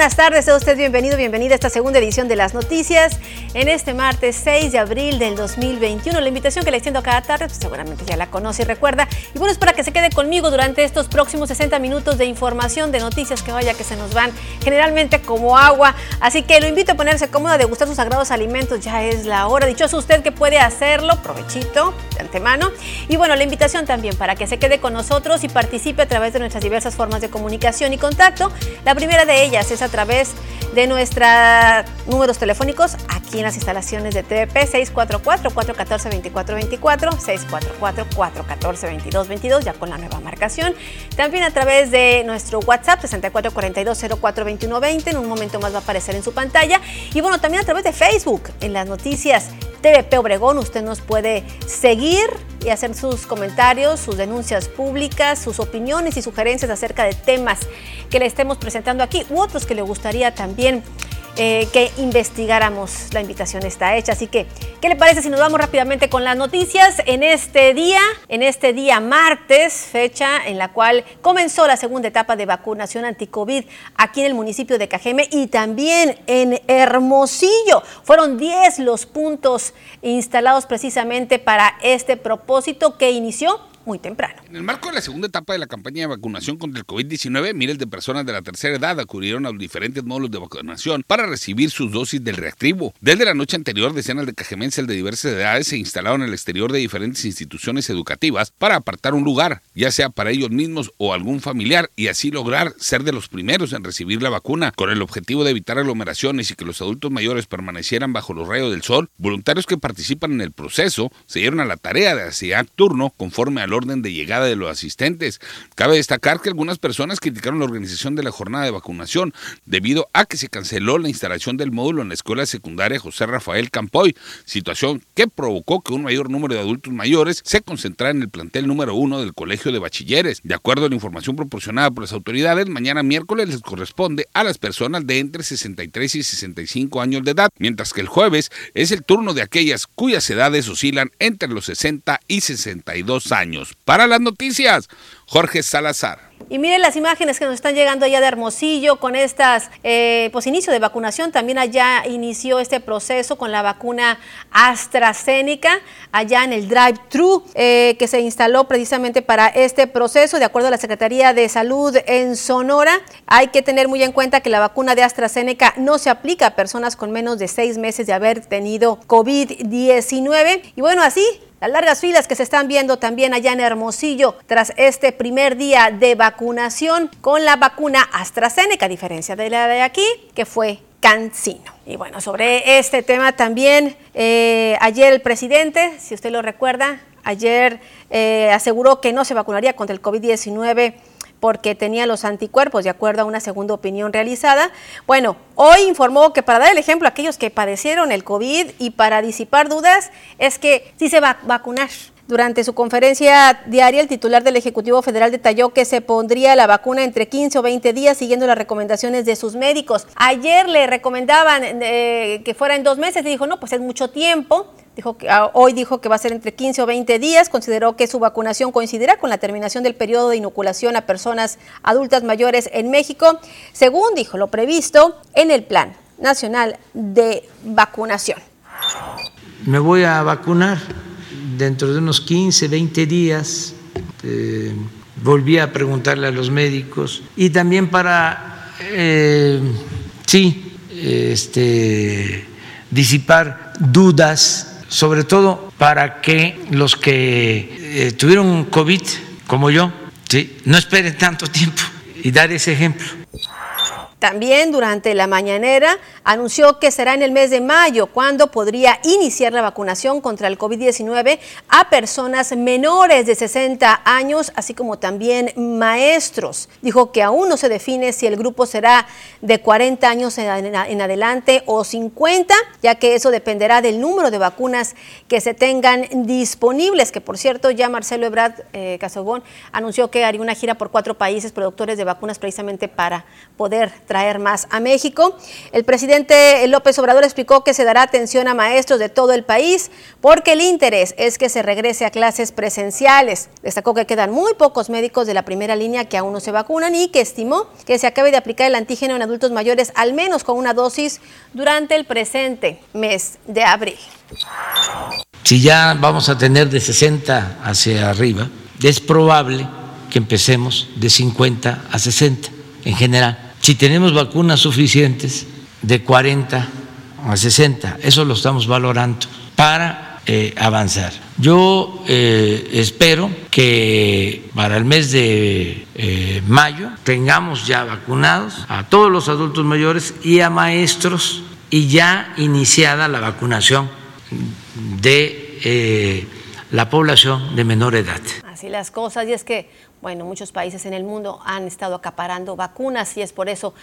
buenas tardes. Sea usted bienvenido, bienvenida a esta segunda edición de las noticias en este martes 6 de abril del 2021. La invitación que le extiendo cada tarde, pues seguramente ya la conoce y recuerda. Y bueno, es para que se quede conmigo durante estos próximos 60 minutos de información, de noticias que vaya que se nos van generalmente como agua. Así que lo invito a ponerse cómodo, a degustar sus sagrados alimentos. Ya es la hora. Dichoso usted que puede hacerlo. Provechito de antemano. Y bueno, la invitación también para que se quede con nosotros y participe a través de nuestras diversas formas de comunicación y contacto. La primera de ellas es a través de nuestros números telefónicos aquí en las instalaciones de TVP 644-414-2424, 644-414-2222, ya con la nueva marcación. También a través de nuestro WhatsApp 6442-042120, en un momento más va a aparecer en su pantalla. Y bueno, también a través de Facebook, en las noticias TVP Obregón, usted nos puede seguir y hacer sus comentarios, sus denuncias públicas, sus opiniones y sugerencias acerca de temas que le estemos presentando aquí u otros que le gustaría también eh, que investigáramos. La invitación está hecha, así que, ¿qué le parece si nos vamos rápidamente con las noticias en este día, en este día martes, fecha en la cual comenzó la segunda etapa de vacunación anti-COVID aquí en el municipio de Cajeme y también en Hermosillo? Fueron 10 los puntos instalados precisamente para este propósito que inició muy temprano. En el marco de la segunda etapa de la campaña de vacunación contra el COVID-19, miles de personas de la tercera edad acudieron a los diferentes módulos de vacunación para recibir sus dosis del reactivo. Desde la noche anterior, decenas de cajemenses de diversas edades se instalaron en el exterior de diferentes instituciones educativas para apartar un lugar, ya sea para ellos mismos o algún familiar, y así lograr ser de los primeros en recibir la vacuna, con el objetivo de evitar aglomeraciones y que los adultos mayores permanecieran bajo los rayos del sol. Voluntarios que participan en el proceso se dieron a la tarea de hacer turno conforme al orden de llegada de los asistentes. Cabe destacar que algunas personas criticaron la organización de la jornada de vacunación debido a que se canceló la instalación del módulo en la escuela secundaria José Rafael Campoy, situación que provocó que un mayor número de adultos mayores se concentrara en el plantel número uno del Colegio de Bachilleres. De acuerdo a la información proporcionada por las autoridades, mañana miércoles les corresponde a las personas de entre 63 y 65 años de edad, mientras que el jueves es el turno de aquellas cuyas edades oscilan entre los 60 y 62 años. Para las noticias, Jorge Salazar. Y miren las imágenes que nos están llegando allá de Hermosillo con estas, eh, pues inicio de vacunación. También allá inició este proceso con la vacuna AstraZeneca, allá en el drive-thru eh, que se instaló precisamente para este proceso. De acuerdo a la Secretaría de Salud en Sonora, hay que tener muy en cuenta que la vacuna de AstraZeneca no se aplica a personas con menos de seis meses de haber tenido COVID-19. Y bueno, así las largas filas que se están viendo también allá en Hermosillo tras este primer día de vacunación con la vacuna AstraZeneca, a diferencia de la de aquí, que fue Cancino. Y bueno, sobre este tema también, eh, ayer el presidente, si usted lo recuerda, ayer eh, aseguró que no se vacunaría contra el COVID-19 porque tenía los anticuerpos, de acuerdo a una segunda opinión realizada. Bueno, hoy informó que para dar el ejemplo a aquellos que padecieron el COVID y para disipar dudas, es que sí se va a vacunar. Durante su conferencia diaria, el titular del Ejecutivo Federal detalló que se pondría la vacuna entre 15 o 20 días siguiendo las recomendaciones de sus médicos. Ayer le recomendaban eh, que fuera en dos meses y dijo, no, pues es mucho tiempo. Dijo que, ah, hoy dijo que va a ser entre 15 o 20 días. Consideró que su vacunación coincidirá con la terminación del periodo de inoculación a personas adultas mayores en México, según dijo lo previsto en el Plan Nacional de Vacunación. Me voy a vacunar dentro de unos 15, 20 días. Eh, volví a preguntarle a los médicos y también para, eh, sí, este, disipar dudas, sobre todo para que los que eh, tuvieron COVID, como yo, ¿sí? no esperen tanto tiempo y dar ese ejemplo. También durante la mañanera anunció que será en el mes de mayo cuando podría iniciar la vacunación contra el COVID-19 a personas menores de 60 años, así como también maestros. Dijo que aún no se define si el grupo será de 40 años en adelante o 50, ya que eso dependerá del número de vacunas que se tengan disponibles, que por cierto ya Marcelo Ebrard eh, Casobón anunció que haría una gira por cuatro países productores de vacunas precisamente para poder traer más a México. El presidente López Obrador explicó que se dará atención a maestros de todo el país porque el interés es que se regrese a clases presenciales. Destacó que quedan muy pocos médicos de la primera línea que aún no se vacunan y que estimó que se acabe de aplicar el antígeno en adultos mayores al menos con una dosis durante el presente mes de abril. Si ya vamos a tener de 60 hacia arriba, es probable que empecemos de 50 a 60 en general. Si tenemos vacunas suficientes, de 40 a 60, eso lo estamos valorando para eh, avanzar. Yo eh, espero que para el mes de eh, mayo tengamos ya vacunados a todos los adultos mayores y a maestros y ya iniciada la vacunación de la población de menor edad. Así las cosas, y es que bueno, muchos países en el mundo han estado acaparando vacunas y es por eso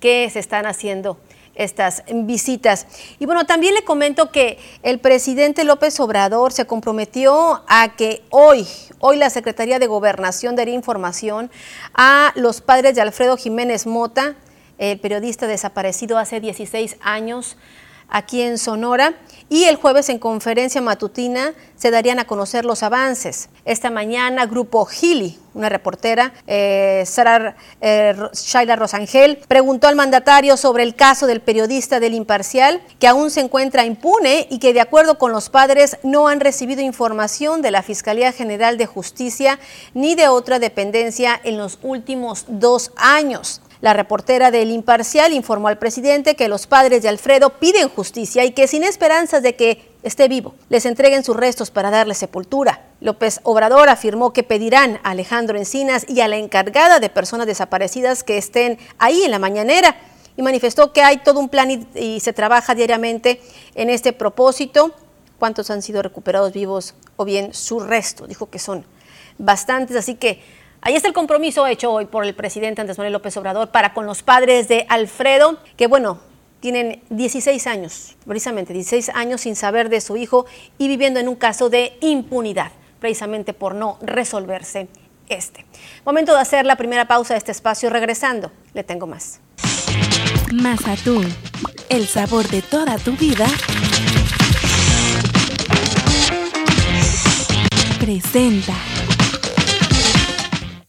que se están haciendo estas visitas. Y bueno, también le comento que el presidente López Obrador se comprometió a que hoy, hoy la Secretaría de Gobernación daría información a los padres de Alfredo Jiménez Mota, el periodista desaparecido hace 16 años aquí en Sonora y el jueves en conferencia matutina se darían a conocer los avances. Esta mañana, Grupo Gili, una reportera, eh, Sara eh, Shaila Rosangel, preguntó al mandatario sobre el caso del periodista del Imparcial, que aún se encuentra impune y que de acuerdo con los padres no han recibido información de la Fiscalía General de Justicia ni de otra dependencia en los últimos dos años. La reportera del Imparcial informó al presidente que los padres de Alfredo piden justicia y que sin esperanzas de que esté vivo, les entreguen sus restos para darle sepultura. López Obrador afirmó que pedirán a Alejandro Encinas y a la encargada de personas desaparecidas que estén ahí en la mañanera y manifestó que hay todo un plan y, y se trabaja diariamente en este propósito. ¿Cuántos han sido recuperados vivos o bien su resto? Dijo que son bastantes, así que Ahí está el compromiso hecho hoy por el presidente Andrés Manuel López Obrador para con los padres de Alfredo, que bueno, tienen 16 años, precisamente 16 años sin saber de su hijo y viviendo en un caso de impunidad, precisamente por no resolverse este. Momento de hacer la primera pausa de este espacio. Regresando, le tengo más. Mazatún, el sabor de toda tu vida. Presenta.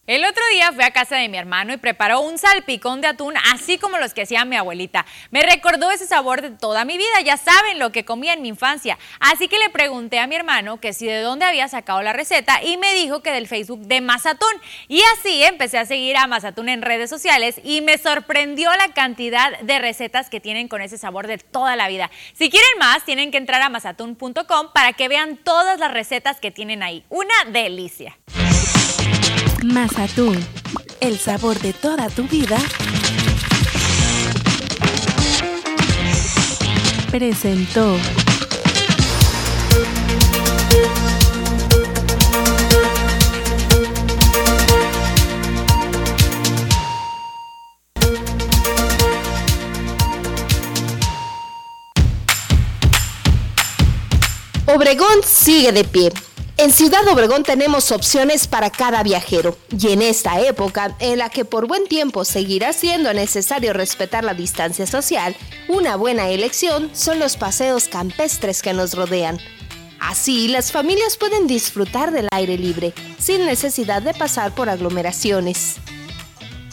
El otro día fui a casa de mi hermano y preparó un salpicón de atún, así como los que hacía mi abuelita. Me recordó ese sabor de toda mi vida, ya saben lo que comía en mi infancia. Así que le pregunté a mi hermano que si de dónde había sacado la receta y me dijo que del Facebook de Mazatún. Y así empecé a seguir a Mazatún en redes sociales y me sorprendió la cantidad de recetas que tienen con ese sabor de toda la vida. Si quieren más, tienen que entrar a mazatún.com para que vean todas las recetas que tienen ahí. Una delicia. Mazatún, el sabor de toda tu vida. Presentó. Obregón sigue de pie en Ciudad Obregón tenemos opciones para cada viajero y en esta época en la que por buen tiempo seguirá siendo necesario respetar la distancia social, una buena elección son los paseos campestres que nos rodean. Así, las familias pueden disfrutar del aire libre, sin necesidad de pasar por aglomeraciones.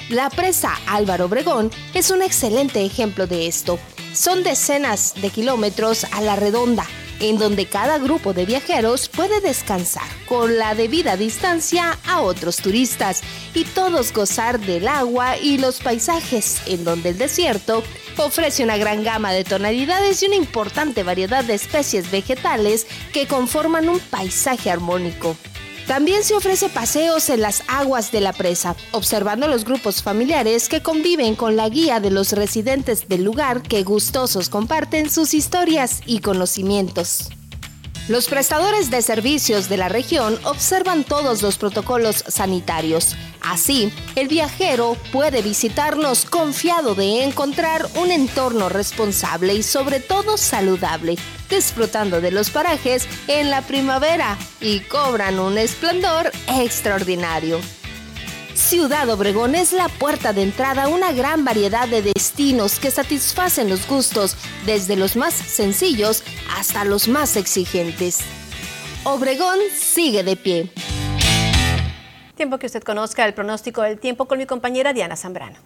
La presa Álvaro Obregón es un excelente ejemplo de esto. Son decenas de kilómetros a la redonda, en donde cada grupo de viajeros puede descansar con la debida distancia a otros turistas y todos gozar del agua y los paisajes, en donde el desierto ofrece una gran gama de tonalidades y una importante variedad de especies vegetales que conforman un paisaje armónico. También se ofrece paseos en las aguas de la presa, observando los grupos familiares que conviven con la guía de los residentes del lugar que gustosos comparten sus historias y conocimientos. Los prestadores de servicios de la región observan todos los protocolos sanitarios. Así, el viajero puede visitarnos confiado de encontrar un entorno responsable y sobre todo saludable, disfrutando de los parajes en la primavera y cobran un esplendor extraordinario. Ciudad Obregón es la puerta de entrada a una gran variedad de destinos que satisfacen los gustos, desde los más sencillos hasta los más exigentes. Obregón sigue de pie. Tiempo que usted conozca el pronóstico del tiempo con mi compañera Diana Zambrano.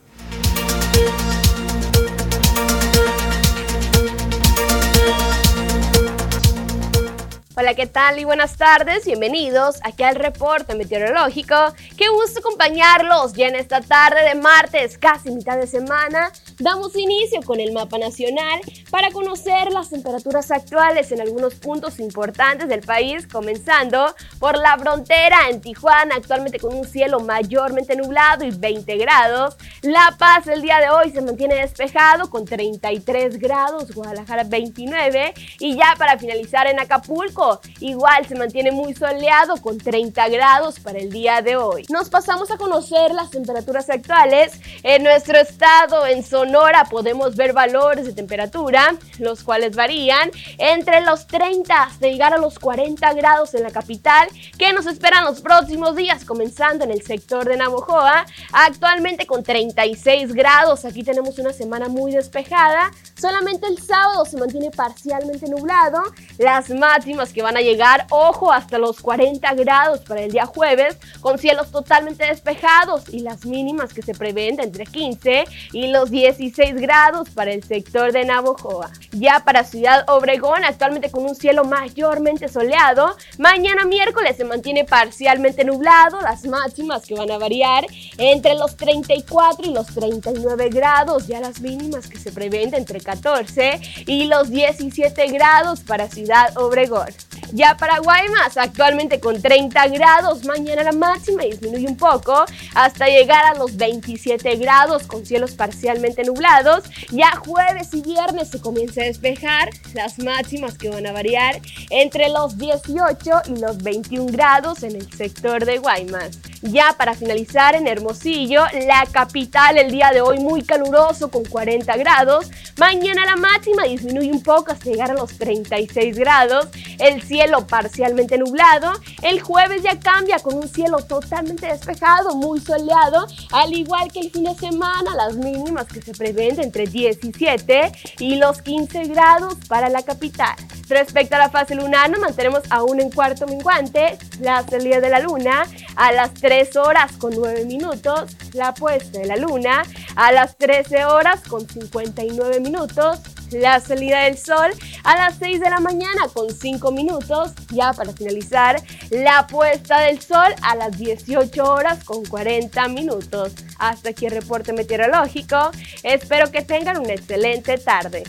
Hola, ¿qué tal y buenas tardes? Bienvenidos aquí al reporte meteorológico. Qué gusto acompañarlos ya en esta tarde de martes, casi mitad de semana. Damos inicio con el mapa nacional para conocer las temperaturas actuales en algunos puntos importantes del país, comenzando por la frontera en Tijuana, actualmente con un cielo mayormente nublado y 20 grados. La Paz el día de hoy se mantiene despejado con 33 grados, Guadalajara 29 y ya para finalizar en Acapulco igual se mantiene muy soleado con 30 grados para el día de hoy. Nos pasamos a conocer las temperaturas actuales. En nuestro estado, en Sonora, podemos ver valores de temperatura, los cuales varían entre los 30 hasta llegar a los 40 grados en la capital, que nos esperan los próximos días, comenzando en el sector de Navojoa, actualmente con 36 grados. Aquí tenemos una semana muy despejada. Solamente el sábado se mantiene parcialmente nublado. Las máximas que van a llegar, ojo, hasta los 40 grados para el día jueves, con cielos totalmente despejados y las mínimas que se prevén de entre 15 y los 16 grados para el sector de Navojoa. Ya para Ciudad Obregón, actualmente con un cielo mayormente soleado, mañana miércoles se mantiene parcialmente nublado, las máximas que van a variar entre los 34 y los 39 grados, ya las mínimas que se prevén de entre 14 y los 17 grados para Ciudad Obregón. Ya para Guaymas, actualmente con 30 grados, mañana la máxima disminuye un poco hasta llegar a los 27 grados con cielos parcialmente nublados. Ya jueves y viernes se comienza a despejar, las máximas que van a variar entre los 18 y los 21 grados en el sector de Guaymas. Ya para finalizar en Hermosillo, la capital el día de hoy muy caluroso con 40 grados. Mañana la máxima disminuye un poco hasta llegar a los 36 grados. El parcialmente nublado. El jueves ya cambia con un cielo totalmente despejado, muy soleado. Al igual que el fin de semana, las mínimas que se prevén entre 17 y los 15 grados para la capital. Respecto a la fase lunar, nos mantenemos aún en cuarto menguante. La salida de la luna a las 3 horas con 9 minutos, la puesta de la luna a las 13 horas con 59 minutos, la salida del sol a las 6 de la mañana con 5 minutos, ya para finalizar, la puesta del sol a las 18 horas con 40 minutos. Hasta aquí el reporte meteorológico, espero que tengan una excelente tarde.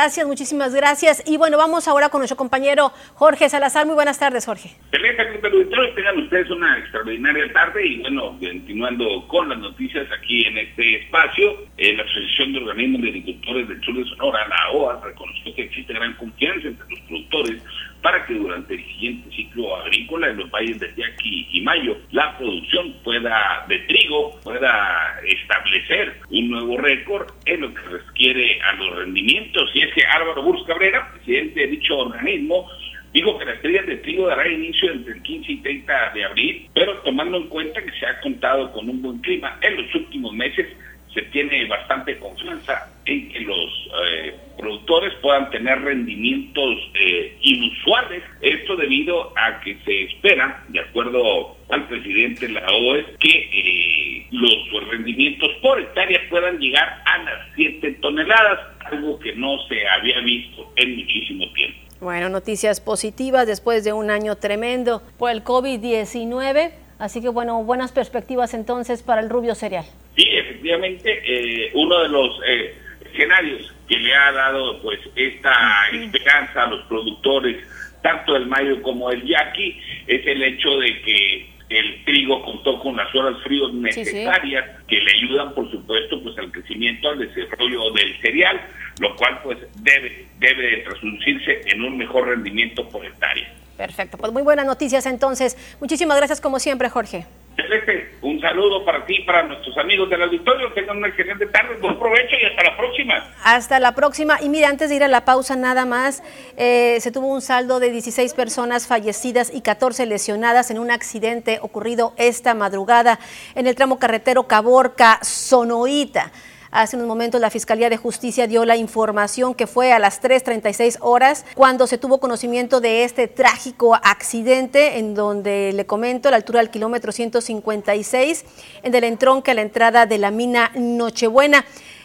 Gracias, muchísimas gracias. Y bueno, vamos ahora con nuestro compañero Jorge Salazar. Muy buenas tardes, Jorge. tengan ustedes una extraordinaria tarde y bueno, continuando con las noticias aquí en este espacio, eh, la Asociación de Organismos de Agricultores del Sur de Sonora, la OA, reconoció que existe gran confianza entre los productores para que durante el siguiente ciclo agrícola en los valles de Yaqui y Mayo la producción pueda de trigo pueda establecer un nuevo récord en lo que requiere a los rendimientos. Y es que Álvaro Burs Cabrera, presidente de dicho organismo, dijo que las trillas de trigo dará inicio entre el 15 y 30 de abril, pero tomando en cuenta que se ha contado con un buen clima en los últimos meses, se tiene bastante confianza en que los eh, productores puedan tener rendimientos eh, inusuales. Esto debido a que se espera, de acuerdo al presidente de la OES, que eh, los rendimientos por hectárea puedan llegar a las 7 toneladas, algo que no se había visto en muchísimo tiempo. Bueno, noticias positivas después de un año tremendo por el COVID-19. Así que bueno, buenas perspectivas entonces para el rubio cereal. Sí, efectivamente, eh, uno de los eh, escenarios que le ha dado pues esta esperanza a los productores, tanto del mayo como del yaqui, es el hecho de que el trigo contó con las horas fríos necesarias que le ayudan, por supuesto, pues al crecimiento, al desarrollo del cereal, lo cual pues debe debe traducirse en un mejor rendimiento por hectárea. Perfecto, pues muy buenas noticias entonces. Muchísimas gracias como siempre, Jorge. Un saludo para ti, para nuestros amigos del auditorio. Tengan una excelente tarde, buen provecho y hasta la próxima. Hasta la próxima. Y mira, antes de ir a la pausa nada más, eh, se tuvo un saldo de 16 personas fallecidas y 14 lesionadas en un accidente ocurrido esta madrugada en el tramo carretero Caborca-Sonoita. Hace unos momentos la Fiscalía de Justicia dio la información que fue a las 3.36 horas cuando se tuvo conocimiento de este trágico accidente en donde le comento a la altura del kilómetro 156 en el entronque a la entrada de la mina Nochebuena.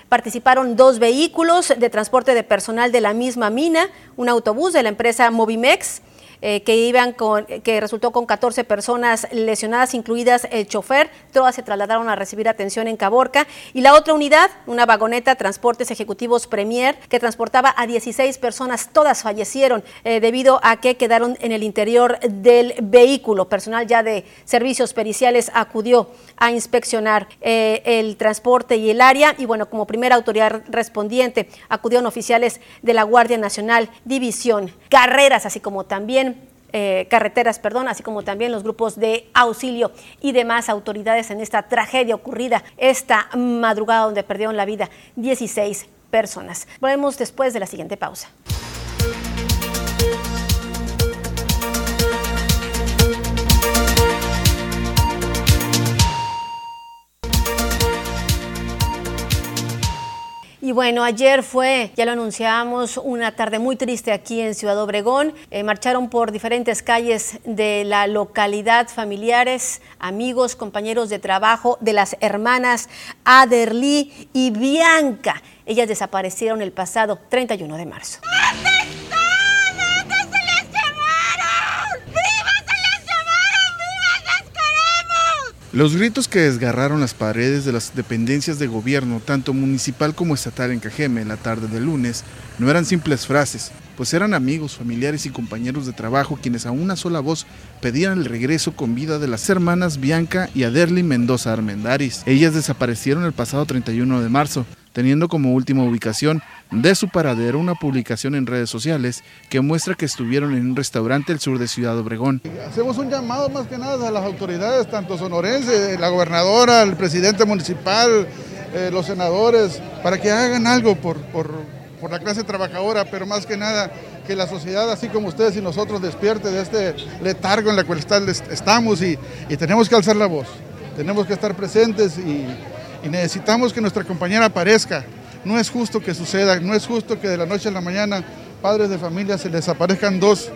Participaron dos vehículos de transporte de personal de la misma mina, un autobús de la empresa Movimex, eh, que iban con, que resultó con 14 personas lesionadas, incluidas el chofer. Todas se trasladaron a recibir atención en Caborca. Y la otra unidad, una vagoneta Transportes Ejecutivos Premier, que transportaba a 16 personas, todas fallecieron eh, debido a que quedaron en el interior del vehículo. Personal ya de servicios periciales acudió a inspeccionar eh, el transporte y el área. Y bueno, como primera autoridad respondiente, acudieron oficiales de la Guardia Nacional, División Carreras, así como también eh, carreteras, perdón, así como también los grupos de auxilio y demás autoridades en esta tragedia ocurrida esta madrugada donde perdieron la vida 16 personas. Volvemos después de la siguiente pausa. Y bueno, ayer fue, ya lo anunciábamos, una tarde muy triste aquí en Ciudad Obregón. Eh, marcharon por diferentes calles de la localidad, familiares, amigos, compañeros de trabajo de las hermanas Aderly y Bianca. Ellas desaparecieron el pasado 31 de marzo. Los gritos que desgarraron las paredes de las dependencias de gobierno, tanto municipal como estatal en Cajeme la tarde del lunes, no eran simples frases, pues eran amigos, familiares y compañeros de trabajo quienes a una sola voz pedían el regreso con vida de las hermanas Bianca y Aderly Mendoza Armendaris. Ellas desaparecieron el pasado 31 de marzo, teniendo como última ubicación de su paradero una publicación en redes sociales que muestra que estuvieron en un restaurante al sur de Ciudad Obregón. Hacemos un llamado más que nada a las autoridades, tanto sonorenses, la gobernadora, el presidente municipal, eh, los senadores, para que hagan algo por, la clase trabajadora, pero más que nada que la sociedad, así como ustedes y nosotros, despierte de este letargo en el cual estamos y, y tenemos que alzar la voz, tenemos que estar presentes y y necesitamos que nuestra compañera aparezca. No es justo que suceda, no es justo que de la noche a la mañana padres de familia se les aparezcan dos,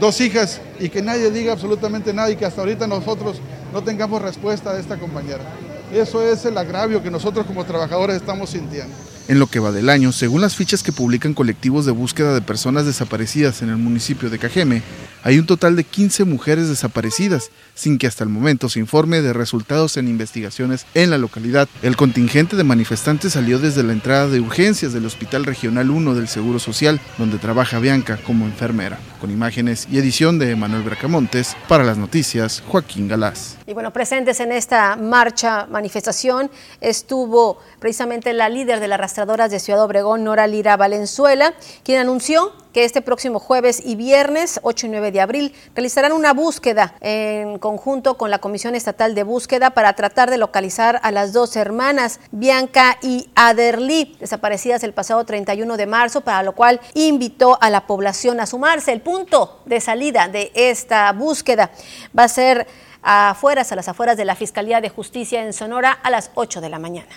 dos hijas y que nadie diga absolutamente nada y que hasta ahorita nosotros no tengamos respuesta de esta compañera. Eso es el agravio que nosotros como trabajadores estamos sintiendo. En lo que va del año, según las fichas que publican colectivos de búsqueda de personas desaparecidas en el municipio de Cajeme, hay un total de 15 mujeres desaparecidas, sin que hasta el momento se informe de resultados en investigaciones en la localidad. El contingente de manifestantes salió desde la entrada de urgencias del Hospital Regional 1 del Seguro Social, donde trabaja Bianca como enfermera. Con imágenes y edición de Manuel Bracamontes, para las noticias, Joaquín Galás. Y bueno, presentes en esta marcha, manifestación, estuvo precisamente la líder de las arrastradoras de Ciudad Obregón, Nora Lira Valenzuela, quien anunció que este próximo jueves y viernes 8 y 9 de abril realizarán una búsqueda en conjunto con la Comisión Estatal de Búsqueda para tratar de localizar a las dos hermanas, Bianca y Aderly, desaparecidas el pasado 31 de marzo, para lo cual invitó a la población a sumarse. El punto de salida de esta búsqueda va a ser afuera, a las afueras de la Fiscalía de Justicia en Sonora a las 8 de la mañana.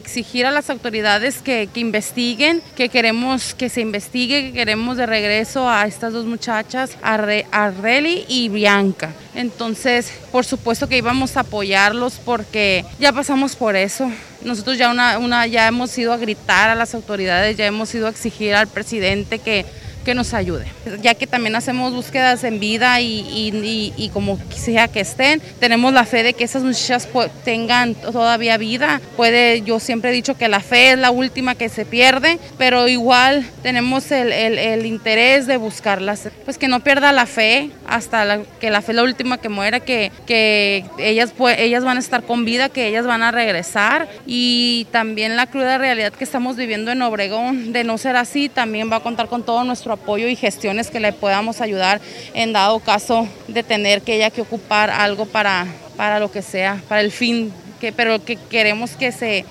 Exigir a las autoridades que, investiguen, que queremos que se investigue, que queremos de regreso a estas dos muchachas, Arreli y Bianca. Entonces, por supuesto que íbamos a apoyarlos porque ya pasamos por eso. Nosotros ya, una, una, ya hemos ido a gritar a las autoridades, ya hemos ido a exigir al presidente que que nos ayude, ya que también hacemos búsquedas en vida y, como sea que estén, tenemos la fe de que esas muchachas tengan todavía vida. Puede, yo siempre he dicho que la fe es la última que se pierde, pero igual tenemos el, interés de buscarlas, pues que no pierda la fe hasta que la fe es la última que muera, que, que ellas, ellas van a estar con vida, que ellas van a regresar. Y también la cruda realidad que estamos viviendo en Obregón, de no ser así, también va a contar con todo nuestro nuestro apoyo y gestiones que le podamos ayudar en dado caso de tener que ella que ocupar algo para, para lo que sea, para el fin, que, pero que queremos que se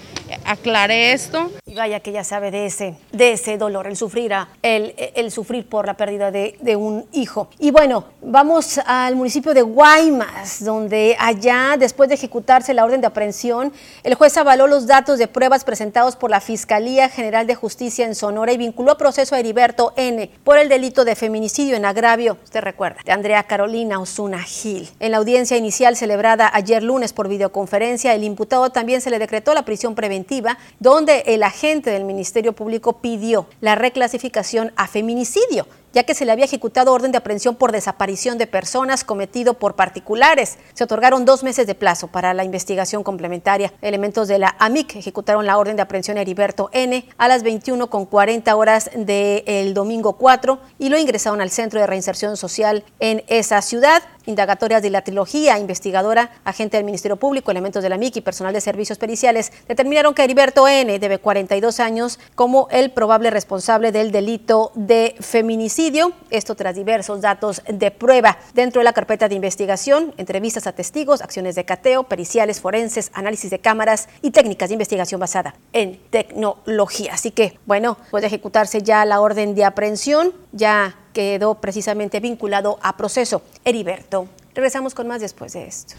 aclare esto. Vaya que ya sabe de ese, de ese dolor, el sufrir, el, el sufrir por la pérdida de, de, un hijo. Y bueno, vamos al municipio de Guaymas, donde allá, después de ejecutarse la orden de aprehensión, el juez avaló los datos de pruebas presentados por la Fiscalía General de Justicia en Sonora y vinculó a proceso a Heriberto N. por el delito de feminicidio en agravio, usted recuerda, de Andrea Carolina Osuna Gil. En la audiencia inicial celebrada ayer lunes por videoconferencia, el imputado también se le decretó la prisión preventiva, donde el agente del Ministerio Público pidió la reclasificación a feminicidio ya que se le había ejecutado orden de aprehensión por desaparición de personas cometido por particulares. Se otorgaron dos meses de plazo para la investigación complementaria. Elementos de la AMIC ejecutaron la orden de aprehensión a Heriberto N. a las 21 con 40 horas del domingo 4 y lo ingresaron al Centro de Reinserción Social en esa ciudad. Indagatorias de la trilogía, investigadora, agente del Ministerio Público, elementos de la MIC y personal de servicios periciales determinaron que Heriberto N., de 42 años, como el probable responsable del delito de feminicidio. Esto tras diversos datos de prueba. Dentro de la carpeta de investigación, entrevistas a testigos, acciones de cateo, periciales forenses, análisis de cámaras y técnicas de investigación basada en tecnología. Así que, bueno, puede ejecutarse ya la orden de aprehensión, ya quedó precisamente vinculado a proceso. Heriberto. Regresamos con más después de esto.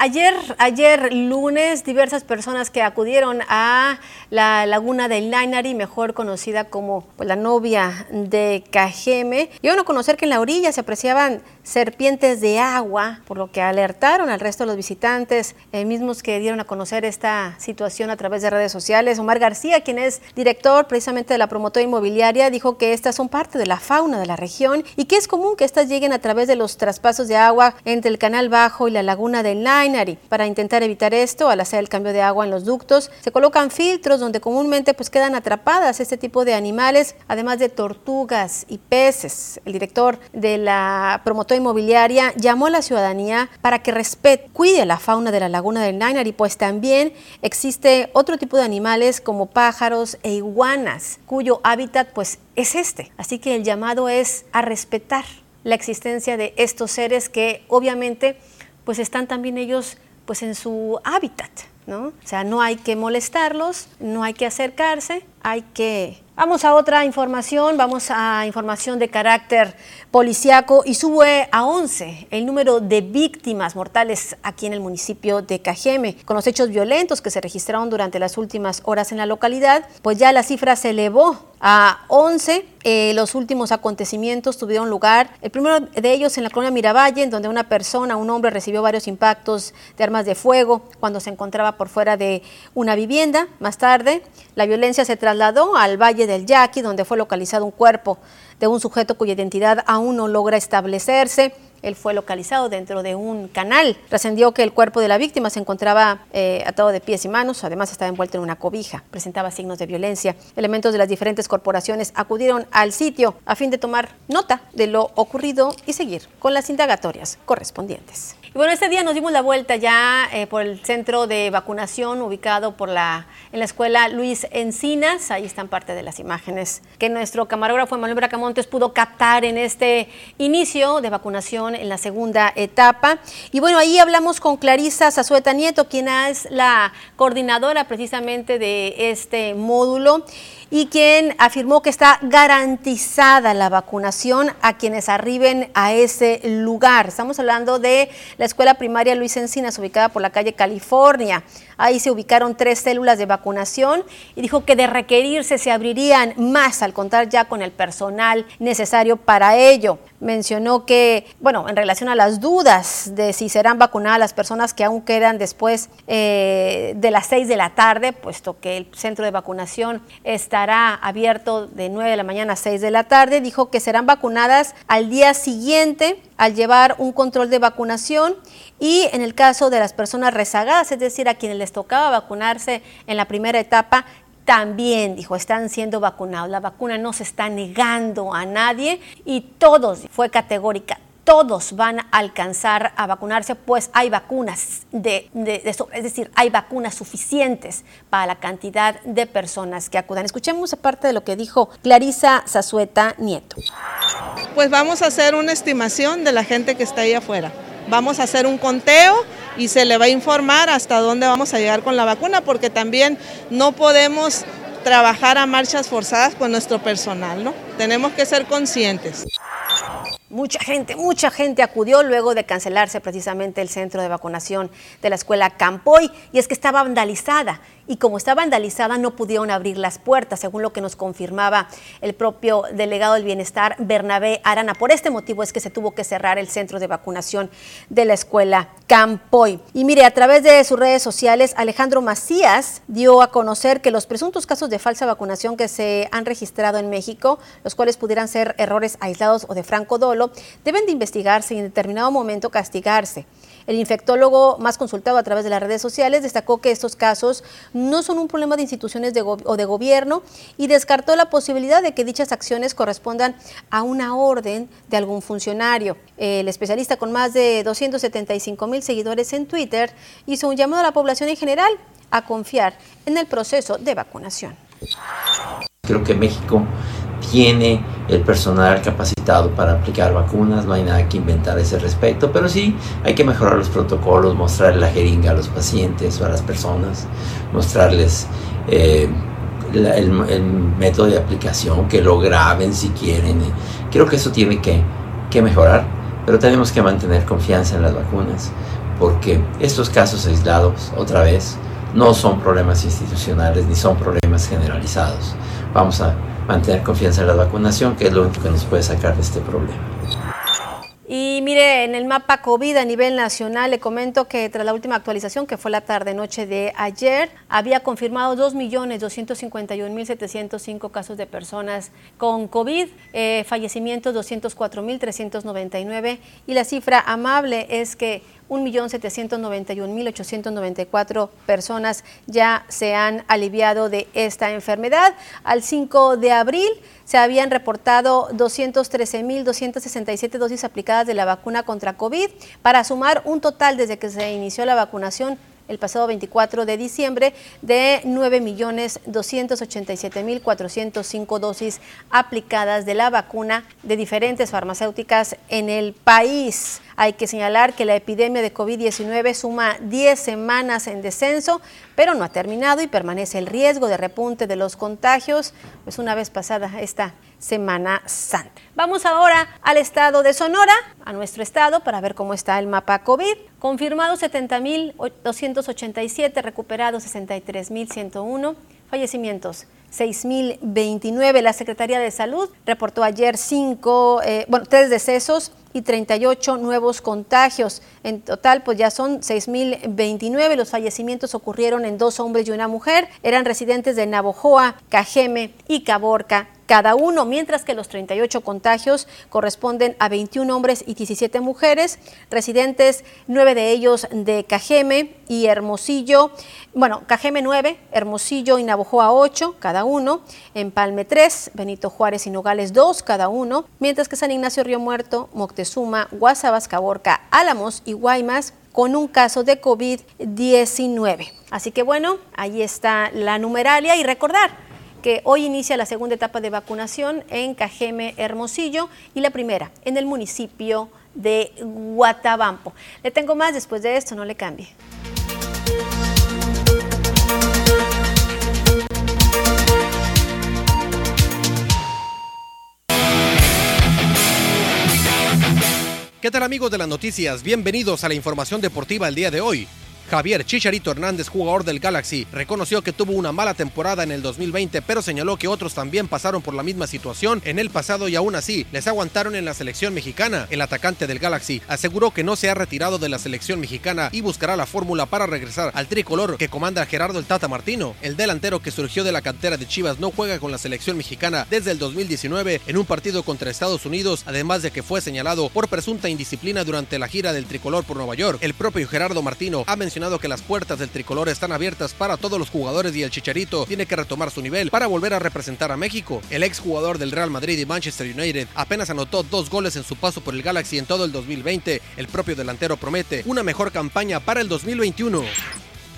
Ayer, ayer lunes, diversas personas que acudieron a la laguna del Nainari, mejor conocida como pues, la novia de Cajeme, iban a conocer que en la orilla se apreciaban serpientes de agua, por lo que alertaron al resto de los visitantes, eh, mismos que dieron a conocer esta situación a través de redes sociales. Omar García, quien es director precisamente de la promotora inmobiliaria, dijo que estas son parte de la fauna de la región y que es común que estas lleguen a través de los traspasos de agua entre el canal bajo y la laguna del Nainari. Para intentar evitar esto, al hacer el cambio de agua en los ductos, se colocan filtros donde comúnmente pues quedan atrapadas este tipo de animales, además de tortugas y peces. El director de la promotora inmobiliaria llamó a la ciudadanía para que respete, cuide la fauna de la laguna del y pues también existe otro tipo de animales como pájaros e iguanas, cuyo hábitat pues es este. Así que el llamado es a respetar la existencia de estos seres que obviamente pues están también ellos pues en su hábitat, ¿no? O sea, no hay que molestarlos, no hay que acercarse, hay que Vamos a otra información, vamos a información de carácter policiaco y sube a 11 el número de víctimas mortales aquí en el municipio de Cajeme. Con los hechos violentos que se registraron durante las últimas horas en la localidad, pues ya la cifra se elevó a 11. Eh, los últimos acontecimientos tuvieron lugar, el primero de ellos en la colonia Miravalle, en donde una persona, un hombre, recibió varios impactos de armas de fuego cuando se encontraba por fuera de una vivienda. Más tarde, la violencia se trasladó al Valle del Yaqui, donde fue localizado un cuerpo de un sujeto cuya identidad aún no logra establecerse. Él fue localizado dentro de un canal. Trascendió que el cuerpo de la víctima se encontraba eh, atado de pies y manos, además estaba envuelto en una cobija, presentaba signos de violencia. Elementos de las diferentes corporaciones acudieron al sitio a fin de tomar nota de lo ocurrido y seguir con las indagatorias correspondientes. Y bueno, este día nos dimos la vuelta ya eh, por el centro de vacunación ubicado por la, en la escuela Luis Encinas. Ahí están parte de las imágenes que nuestro camarógrafo Manuel Bracamontes pudo captar en este inicio de vacunación en la segunda etapa. Y bueno, ahí hablamos con Clarisa Zazueta Nieto, quien es la coordinadora precisamente de este módulo y quien afirmó que está garantizada la vacunación a quienes arriben a ese lugar. Estamos hablando de la escuela primaria Luis Encinas, ubicada por la calle California. Ahí se ubicaron tres células de vacunación y dijo que de requerirse se abrirían más al contar ya con el personal necesario para ello. Mencionó que, bueno, en relación a las dudas de si serán vacunadas las personas que aún quedan después eh, de las seis de la tarde, puesto que el centro de vacunación estará abierto de 9 de la mañana a 6 de la tarde, dijo que serán vacunadas al día siguiente al llevar un control de vacunación y en el caso de las personas rezagadas, es decir, a quienes les tocaba vacunarse en la primera etapa, también dijo, están siendo vacunados. La vacuna no se está negando a nadie y todos, fue categórica, todos van a alcanzar a vacunarse, pues hay vacunas de, es decir, hay vacunas suficientes para la cantidad de personas que acudan. Escuchemos aparte de lo que dijo Clarisa Zazueta Nieto. Pues vamos a hacer una estimación de la gente que está ahí afuera. Vamos a hacer un conteo y se le va a informar hasta dónde vamos a llegar con la vacuna, porque también no podemos trabajar a marchas forzadas con nuestro personal, ¿no? Tenemos que ser conscientes. Mucha gente, mucha gente acudió luego de cancelarse precisamente el centro de vacunación de la escuela Campoy y es que estaba vandalizada y como está vandalizada no pudieron abrir las puertas, según lo que nos confirmaba el propio delegado del bienestar Bernabé Arana. Por este motivo es que se tuvo que cerrar el centro de vacunación de la escuela Campoy. Y mire, a través de sus redes sociales, Alejandro Macías dio a conocer que los presuntos casos de falsa vacunación que se han registrado en México, los cuales pudieran ser errores aislados o de franco dolo, deben de investigarse y en determinado momento castigarse. El infectólogo más consultado a través de las redes sociales destacó que estos casos no son un problema de instituciones o de gobierno y descartó la posibilidad de que dichas acciones correspondan a una orden de algún funcionario. El especialista con más de 275 mil seguidores en Twitter hizo un llamado a la población en general a confiar en el proceso de vacunación. Creo que México tiene el personal capacitado para aplicar vacunas, no hay nada que inventar a ese respecto, pero sí hay que mejorar los protocolos, mostrarle la jeringa a los pacientes o a las personas, mostrarles eh, el, método de aplicación, que lo graben si quieren. Creo que eso tiene que, que mejorar, pero tenemos que mantener confianza en las vacunas, porque estos casos aislados, otra vez, no son problemas institucionales ni son problemas generalizados. Vamos a mantener confianza en la vacunación, que es lo único que nos puede sacar de este problema. Y mire, en el mapa COVID a nivel nacional le comento que tras la última actualización, que fue la tarde-noche de ayer, había confirmado 2.251.705 casos de personas con COVID, eh, fallecimientos 204.399 y la cifra amable es que 1.791.894 personas ya se han aliviado de esta enfermedad. Al 5 de abril se habían reportado 213.267 dosis aplicadas de la vacuna contra COVID para sumar un total desde que se inició la vacunación el pasado 24 de diciembre de 9.287.405 dosis aplicadas de la vacuna de diferentes farmacéuticas en el país. Hay que señalar que la epidemia de COVID-19 suma 10 semanas en descenso, pero no ha terminado y permanece el riesgo de repunte de los contagios, pues una vez pasada esta Semana Santa. Vamos ahora al estado de Sonora, a nuestro estado, para ver cómo está el mapa COVID. Confirmados 70.287, recuperados 63.101, fallecimientos 6.029. La Secretaría de Salud reportó ayer cinco, eh, bueno, tres decesos y 38 nuevos contagios. En total, pues ya son 6.029. Los fallecimientos ocurrieron en dos hombres y una mujer. Eran residentes de Navojoa, Cajeme y Caborca cada uno, mientras que los 38 contagios corresponden a 21 hombres y 17 mujeres, residentes, nueve de ellos de Cajeme y Hermosillo, bueno, Cajeme 9, Hermosillo y Navojoa 8, cada uno, en Palme 3, Benito Juárez y Nogales 2, cada uno, mientras que San Ignacio Río Muerto, Moctezuma, Guasabas, Caborca, Álamos y Guaymas con un caso de COVID-19. Así que bueno, ahí está la numeralia y recordar, que hoy inicia la segunda etapa de vacunación en Cajeme Hermosillo y la primera en el municipio de Guatabampo. Le tengo más después de esto, no le cambie. ¿Qué tal amigos de las noticias? Bienvenidos a la información deportiva el día de hoy. Javier Chicharito Hernández, jugador del Galaxy, reconoció que tuvo una mala temporada en el 2020, pero señaló que otros también pasaron por la misma situación en el pasado y aún así les aguantaron en la selección mexicana. El atacante del Galaxy aseguró que no se ha retirado de la selección mexicana y buscará la fórmula para regresar al tricolor que comanda Gerardo el Tata Martino. El delantero que surgió de la cantera de Chivas no juega con la selección mexicana desde el 2019 en un partido contra Estados Unidos, además de que fue señalado por presunta indisciplina durante la gira del tricolor por Nueva York. El propio Gerardo Martino ha mencionado que las puertas del tricolor están abiertas para todos los jugadores y el Chicharito tiene que retomar su nivel para volver a representar a México. El ex jugador del Real Madrid y Manchester United apenas anotó dos goles en su paso por el Galaxy en todo el 2020. El propio delantero promete una mejor campaña para el 2021.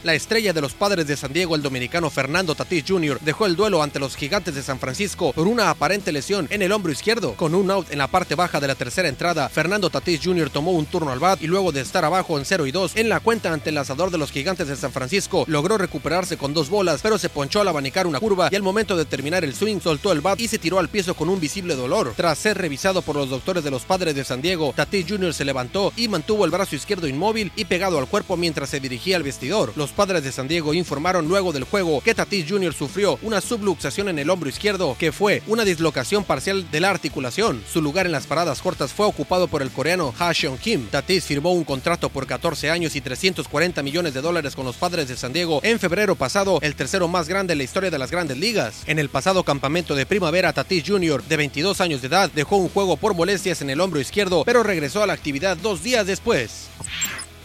La estrella de los padres de San Diego, el dominicano Fernando Tatís Jr., dejó el duelo ante los gigantes de San Francisco por una aparente lesión en el hombro izquierdo. Con un out en la parte baja de la tercera entrada, Fernando Tatís Jr. tomó un turno al bat y luego de estar abajo en 0 y 2 en la cuenta ante el lanzador de los gigantes de San Francisco, logró recuperarse con dos bolas, pero se ponchó al abanicar una curva y al momento de terminar el swing soltó el bat y se tiró al piso con un visible dolor. Tras ser revisado por los doctores de los padres de San Diego, Tatís Jr. se levantó y mantuvo el brazo izquierdo inmóvil y pegado al cuerpo mientras se dirigía al vestidor. Padres de San Diego informaron luego del juego que Tatis Jr. sufrió una subluxación en el hombro izquierdo, que fue una dislocación parcial de la articulación. Su lugar en las paradas cortas fue ocupado por el coreano Ha Seon Kim. Tatis firmó un contrato por 14 años y 340 millones de dólares con los padres de San Diego en febrero pasado, el tercero más grande en la historia de las grandes ligas. En el pasado campamento de primavera, Tatis Jr., de 22 años de edad, dejó un juego por molestias en el hombro izquierdo, pero regresó a la actividad dos días después.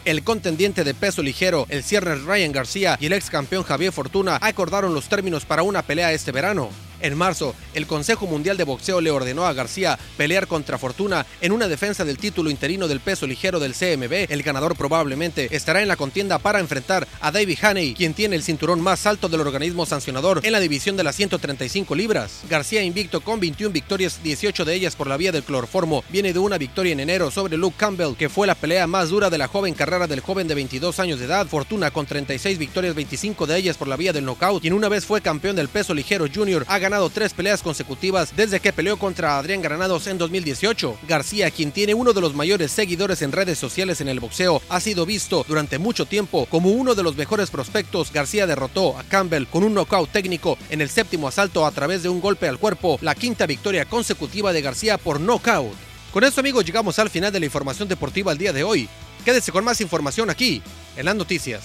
El contendiente de peso ligero, el cierre Ryan García y el ex campeón Javier Fortuna acordaron los términos para una pelea este verano. En marzo, el Consejo Mundial de Boxeo le ordenó a García pelear contra Fortuna en una defensa del título interino del peso ligero del CMB. El ganador probablemente estará en la contienda para enfrentar a David Haney, quien tiene el cinturón más alto del organismo sancionador en la división de las 135 libras. García invicto con 21 victorias, 18 de ellas por la vía del cloroformo, viene de una victoria en enero sobre Luke Campbell, que fue la pelea más dura de la joven carrera del joven de 22 años de edad. Fortuna con 36 victorias, 25 de ellas por la vía del knockout, quien una vez fue campeón del peso ligero junior, ha ganado tres peleas consecutivas desde que peleó contra Adrián Granados en 2018. García, quien tiene uno de los mayores seguidores en redes sociales en el boxeo, ha sido visto durante mucho tiempo como uno de los mejores prospectos. García derrotó a Campbell con un knockout técnico en el séptimo asalto a través de un golpe al cuerpo, la quinta victoria consecutiva de García por knockout. Con esto amigos llegamos al final de la información deportiva el día de hoy. Quédese con más información aquí, en las noticias.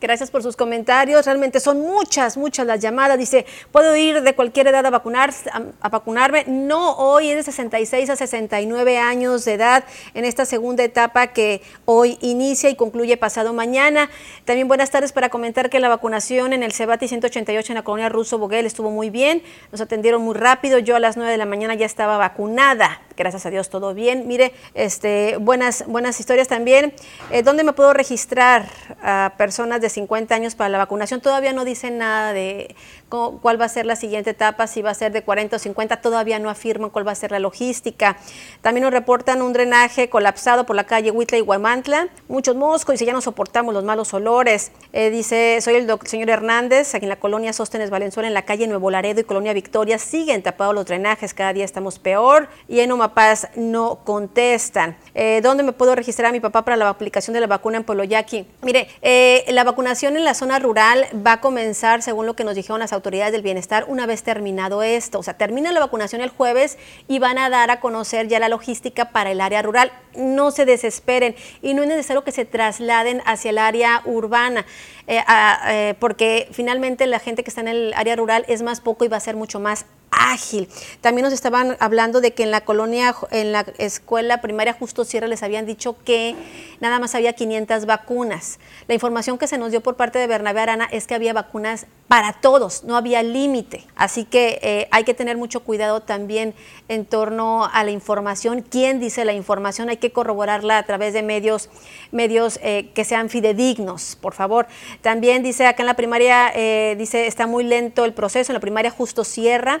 Gracias por sus comentarios. Realmente son muchas, muchas las llamadas. Dice, ¿puedo ir de cualquier edad a, vacunar, a, vacunarme? No, hoy es de 66 a 69 años de edad en esta segunda etapa que hoy inicia y concluye pasado mañana. También buenas tardes para comentar que la vacunación en el Cebati 188 en la colonia Ruso Boguel estuvo muy bien. Nos atendieron muy rápido. Yo a las 9 de la mañana ya estaba vacunada. Gracias a Dios todo bien. Mire, este, buenas, buenas historias también. Eh, ¿Dónde me puedo registrar a personas de 50 años para la vacunación? Todavía no dicen nada de cuál va a ser la siguiente etapa, si va a ser de 40 o 50, todavía no afirman cuál va a ser la logística. También nos reportan un drenaje colapsado por la calle Huitla y Guamantla, muchos moscos, y ya no soportamos los malos olores. Eh, dice, soy el señor Hernández, aquí en la colonia Sóstenes Valenzuela, en la calle Nuevo Laredo y Colonia Victoria, siguen tapados los drenajes, cada día estamos peor, y en Omapaz no contestan. Eh, ¿Dónde me puedo registrar a mi papá para la aplicación de la vacuna en Poloyaki? Mire, eh, la vacunación en la zona rural va a comenzar, según lo que nos dijeron las autoridades del bienestar una vez terminado esto. O sea, termina la vacunación el jueves y van a dar a conocer ya la logística para el área rural. No se desesperen y no es necesario que se trasladen hacia el área urbana, eh, eh, porque finalmente la gente que está en el área rural es más poco y va a ser mucho más ágil. También nos estaban hablando de que en la colonia, en la escuela primaria Justo Sierra les habían dicho que nada más había 500 vacunas. La información que se nos dio por parte de Bernabé Arana es que había vacunas para todos, no había límite. Así que eh, hay que tener mucho cuidado también en torno a la información. ¿Quién dice la información? Hay que corroborarla a través de medios, medios eh, que sean fidedignos, por favor. También dice acá en la primaria, eh, dice, está muy lento el proceso, en la primaria justo cierra.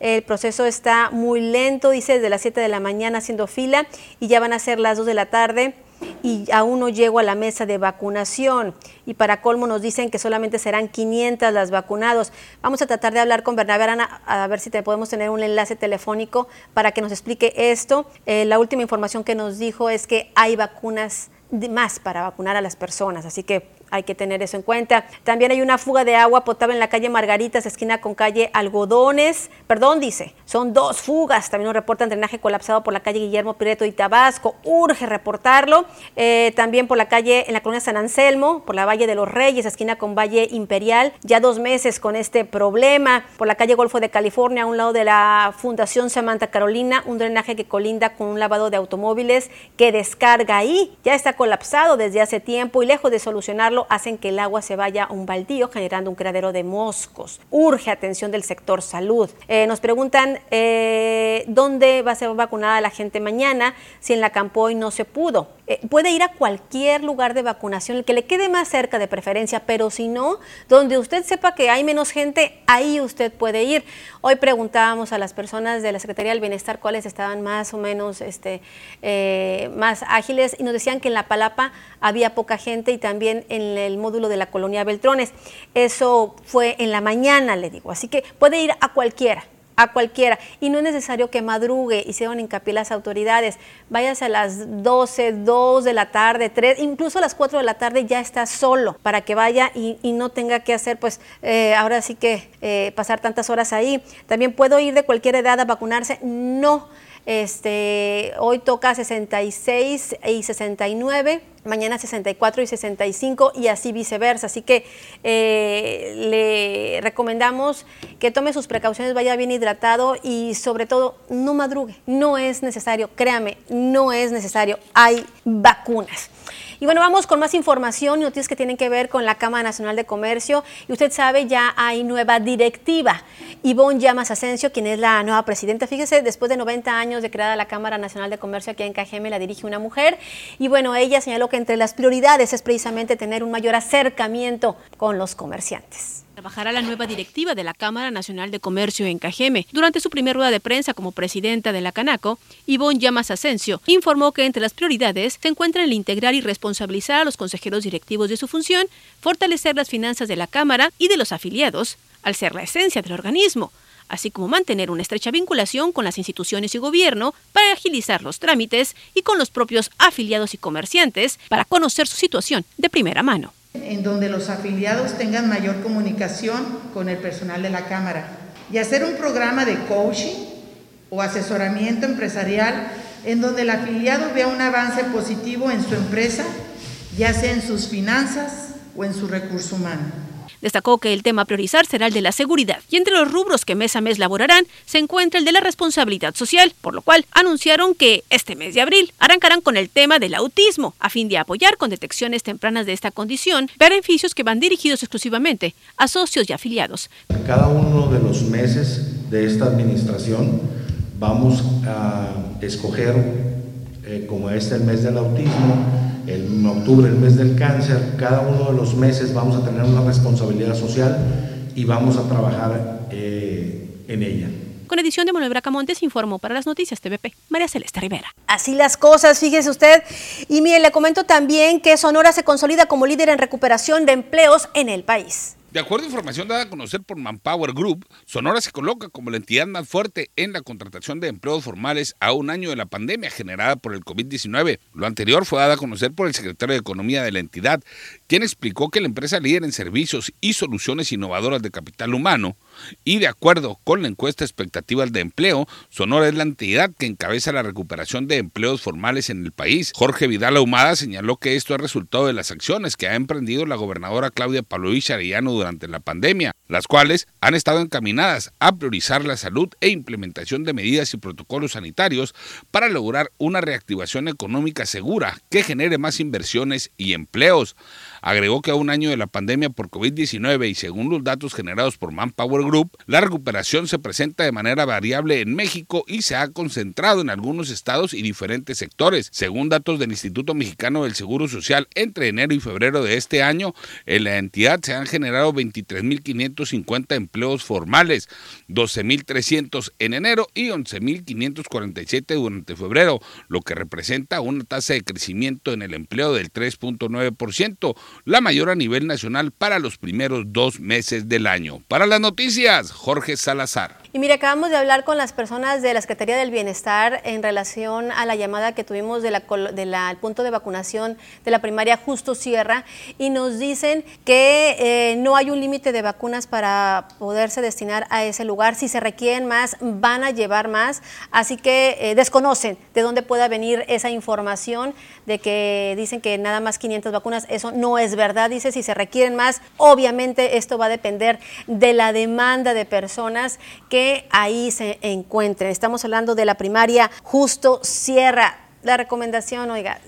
El proceso está muy lento, dice, desde las 7 de la mañana haciendo fila y ya van a ser las 2 de la tarde y aún no llego a la mesa de vacunación. Y para colmo nos dicen que solamente serán 500 las vacunados. Vamos a tratar de hablar con Bernabé Arana a ver si te podemos tener un enlace telefónico para que nos explique esto. Eh, la última información que nos dijo es que hay vacunas más para vacunar a las personas. Así que hay que tener eso en cuenta. También hay una fuga de agua potable en la calle Margaritas, esquina con calle Algodones. Perdón, dice, son dos fugas. También nos reportan drenaje colapsado por la calle Guillermo Pireto y Tabasco. Urge reportarlo. Eh, también por la calle en la colonia San Anselmo, por la Valle de los Reyes, esquina con Valle Imperial. Ya dos meses con este problema. Por la calle Golfo de California, a un lado de la Fundación Samantha Carolina, un drenaje que colinda con un lavado de automóviles que descarga ahí. Ya está colapsado desde hace tiempo y lejos de solucionarlo hacen que el agua se vaya a un baldío generando un criadero de moscos. Urge atención del sector salud. Eh, nos preguntan eh, dónde va a ser vacunada la gente mañana si en la Campoy no se pudo. Eh, puede ir a cualquier lugar de vacunación, el que le quede más cerca de preferencia, pero si no, donde usted sepa que hay menos gente, ahí usted puede ir. Hoy preguntábamos a las personas de la Secretaría del Bienestar cuáles estaban más o menos este, más ágiles y nos decían que en la Palapa había poca gente y también en el módulo de la colonia Beltrones. Eso fue en la mañana, le digo. Así que puede ir a cualquiera a cualquiera. Y no es necesario que madrugue, y hicieron hincapié las autoridades. Váyase a las 12, 2 de la tarde, 3, incluso a las 4 de la tarde ya está solo para que vaya y, no tenga que hacer, pues, eh, ahora sí que eh, pasar tantas horas ahí. También puedo ir de cualquier edad a vacunarse. No. Este, hoy toca 66 y 69 mañana 64 y 65 y así viceversa. Así que eh, le recomendamos que tome sus precauciones, vaya bien hidratado y sobre todo no madrugue. No es necesario, créame, no es necesario. Hay vacunas. Y bueno, vamos con más información y noticias que tienen que ver con la Cámara Nacional de Comercio. Y usted sabe, ya hay nueva directiva. Ivonne Llamas Asensio, quien es la nueva presidenta. Fíjese, después de 90 años de creada la Cámara Nacional de Comercio aquí en Cajeme, la dirige una mujer. Y bueno, ella señaló que entre las prioridades es precisamente tener un mayor acercamiento con los comerciantes trabajará la nueva directiva de la Cámara Nacional de Comercio en Cajeme. Durante su primera rueda de prensa como presidenta de la Canaco, Ivonne Llamas Asensio informó que entre las prioridades se encuentran el integrar y responsabilizar a los consejeros directivos de su función, fortalecer las finanzas de la Cámara y de los afiliados, al ser la esencia del organismo, así como mantener una estrecha vinculación con las instituciones y gobierno para agilizar los trámites y con los propios afiliados y comerciantes para conocer su situación de primera mano en donde los afiliados tengan mayor comunicación con el personal de la Cámara y hacer un programa de coaching o asesoramiento empresarial en donde el afiliado vea un avance positivo en su empresa, ya sea en sus finanzas o en su recurso humano. Destacó que el tema a priorizar será el de la seguridad y entre los rubros que mes a mes laborarán se encuentra el de la responsabilidad social, por lo cual anunciaron que este mes de abril arrancarán con el tema del autismo a fin de apoyar con detecciones tempranas de esta condición beneficios que van dirigidos exclusivamente a socios y afiliados. Cada uno de los meses de esta administración vamos a escoger, eh, como este el mes del autismo, en octubre, el mes del cáncer, cada uno de los meses vamos a tener una responsabilidad social y vamos a trabajar eh, en ella. Con edición de Manuel Bracamontes informó para las noticias TVP María Celeste Rivera. Así las cosas, fíjese usted. Y mire, le comento también que Sonora se consolida como líder en recuperación de empleos en el país. De acuerdo a información dada a conocer por Manpower Group, Sonora se coloca como la entidad más fuerte en la contratación de empleos formales a un año de la pandemia generada por el COVID-19. Lo anterior fue dada a conocer por el secretario de Economía de la entidad, quien explicó que la empresa líder en servicios y soluciones innovadoras de capital humano y de acuerdo con la encuesta Expectativas de Empleo, Sonora es la entidad que encabeza la recuperación de empleos formales en el país. Jorge Vidal Ahumada señaló que esto es resultado de las acciones que ha emprendido la gobernadora Claudia Paloich Arellano durante la pandemia, las cuales han estado encaminadas a priorizar la salud e implementación de medidas y protocolos sanitarios para lograr una reactivación económica segura que genere más inversiones y empleos. Agregó que a un año de la pandemia por COVID-19 y según los datos generados por Manpower Group, la recuperación se presenta de manera variable en México y se ha concentrado en algunos estados y diferentes sectores. Según datos del Instituto Mexicano del Seguro Social, entre enero y febrero de este año, en la entidad se han generado 23.550 empleos formales, 12.300 en enero y 11.547 durante febrero, lo que representa una tasa de crecimiento en el empleo del 3.9%, la mayor a nivel nacional para los primeros dos meses del año. Para las noticias, Jorge Salazar. Y mire, acabamos de hablar con las personas de la Secretaría del Bienestar en relación a la llamada que tuvimos del punto de vacunación de la primaria Justo Sierra y nos dicen que eh, no hay un límite de vacunas para poderse destinar a ese lugar. Si se requieren más, van a llevar más. Así que eh, desconocen de dónde pueda venir esa información de que dicen que nada más 500 vacunas. Eso no es verdad. Dice, si se requieren más, obviamente esto va a depender de la demanda de personas que ahí se encuentren. Estamos hablando de la primaria Justo Sierra. La recomendación, oiga,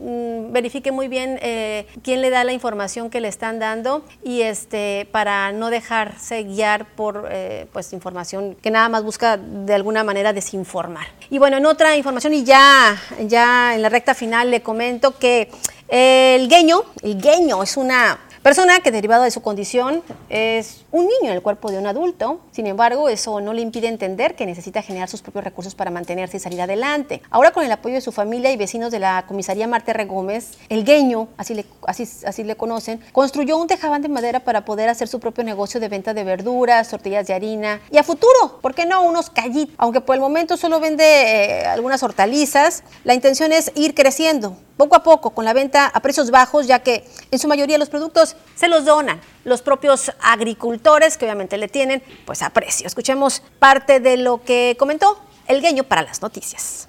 mm, verifique muy bien eh, quién le da la información que le están dando y este para no dejarse guiar por eh, pues información que nada más busca de alguna manera desinformar. Y bueno, en otra información y ya, ya en la recta final le comento que el gueño, el gueño es una Persona que derivado de su condición es un niño en el cuerpo de un adulto, sin embargo, eso no le impide entender que necesita generar sus propios recursos para mantenerse y salir adelante. Ahora con el apoyo de su familia y vecinos de la comisaría Marte Gómez, el gueño, así le, así le conocen, construyó un tejabán de madera para poder hacer su propio negocio de venta de verduras, tortillas de harina y a futuro, ¿por qué no? Unos callitos. Aunque por el momento solo vende eh, algunas hortalizas, la intención es ir creciendo poco a poco con la venta a precios bajos, ya que en su mayoría los productos se los donan los propios agricultores que obviamente le tienen pues a precio. Escuchemos parte de lo que comentó el gueño para las noticias.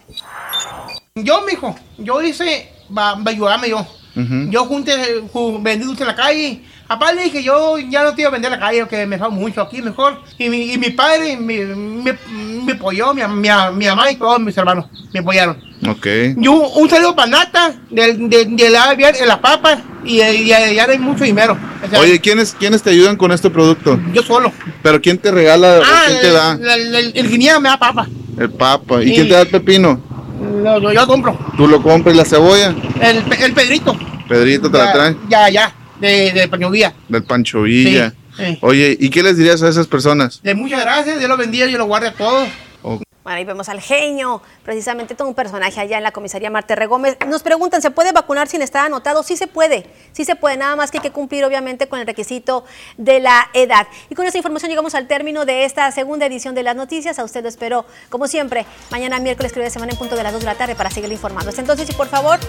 Yo, mijo, yo hice, va, va a ayudarme yo. Yo junté, vendí dulce en la calle. Aparte le dije, yo ya no te iba a vender en la calle, que me fa mucho aquí mejor. Y mi, y mi padre me, me, me apoyó, mi, mi, mi mamá y todos mis hermanos me apoyaron. Ok. Yo, un saludo para Nata, de, de, de la, de las papas, y, y, y hay mucho dinero. O sea, Oye, ¿quiénes, ¿quiénes te ayudan con este producto? Yo solo. ¿Pero quién te regala o Ah, quién te da? el, el, el, el guinea me da papa. El papa. ¿Y quién te da el pepino? Lo, lo- yo compro. ¿Tú lo compras y la cebolla? El, el Pedrito. Pedrito te la Ya, trae Ya, ya, de, de Paño Villa. del Pancho Villa. Sí, sí. Oye, ¿y qué les dirías a esas personas? De muchas gracias, Dios los bendiga, yo los guarde a todos. Bueno, ahí vemos al genio, precisamente todo un personaje allá en la comisaría Marte Gómez. Nos preguntan, ¿se puede vacunar sin estar anotado? Sí se puede, sí se puede, nada más que hay que cumplir obviamente con el requisito de la edad. Y con esta información llegamos al término de esta segunda edición de las noticias. A usted lo espero, como siempre, mañana miércoles, creo de semana en punto de las 2 de la tarde para seguirle informando. Hasta entonces, y por favor,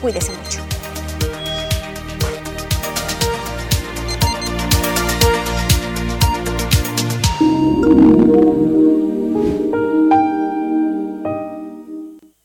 cuídese mucho.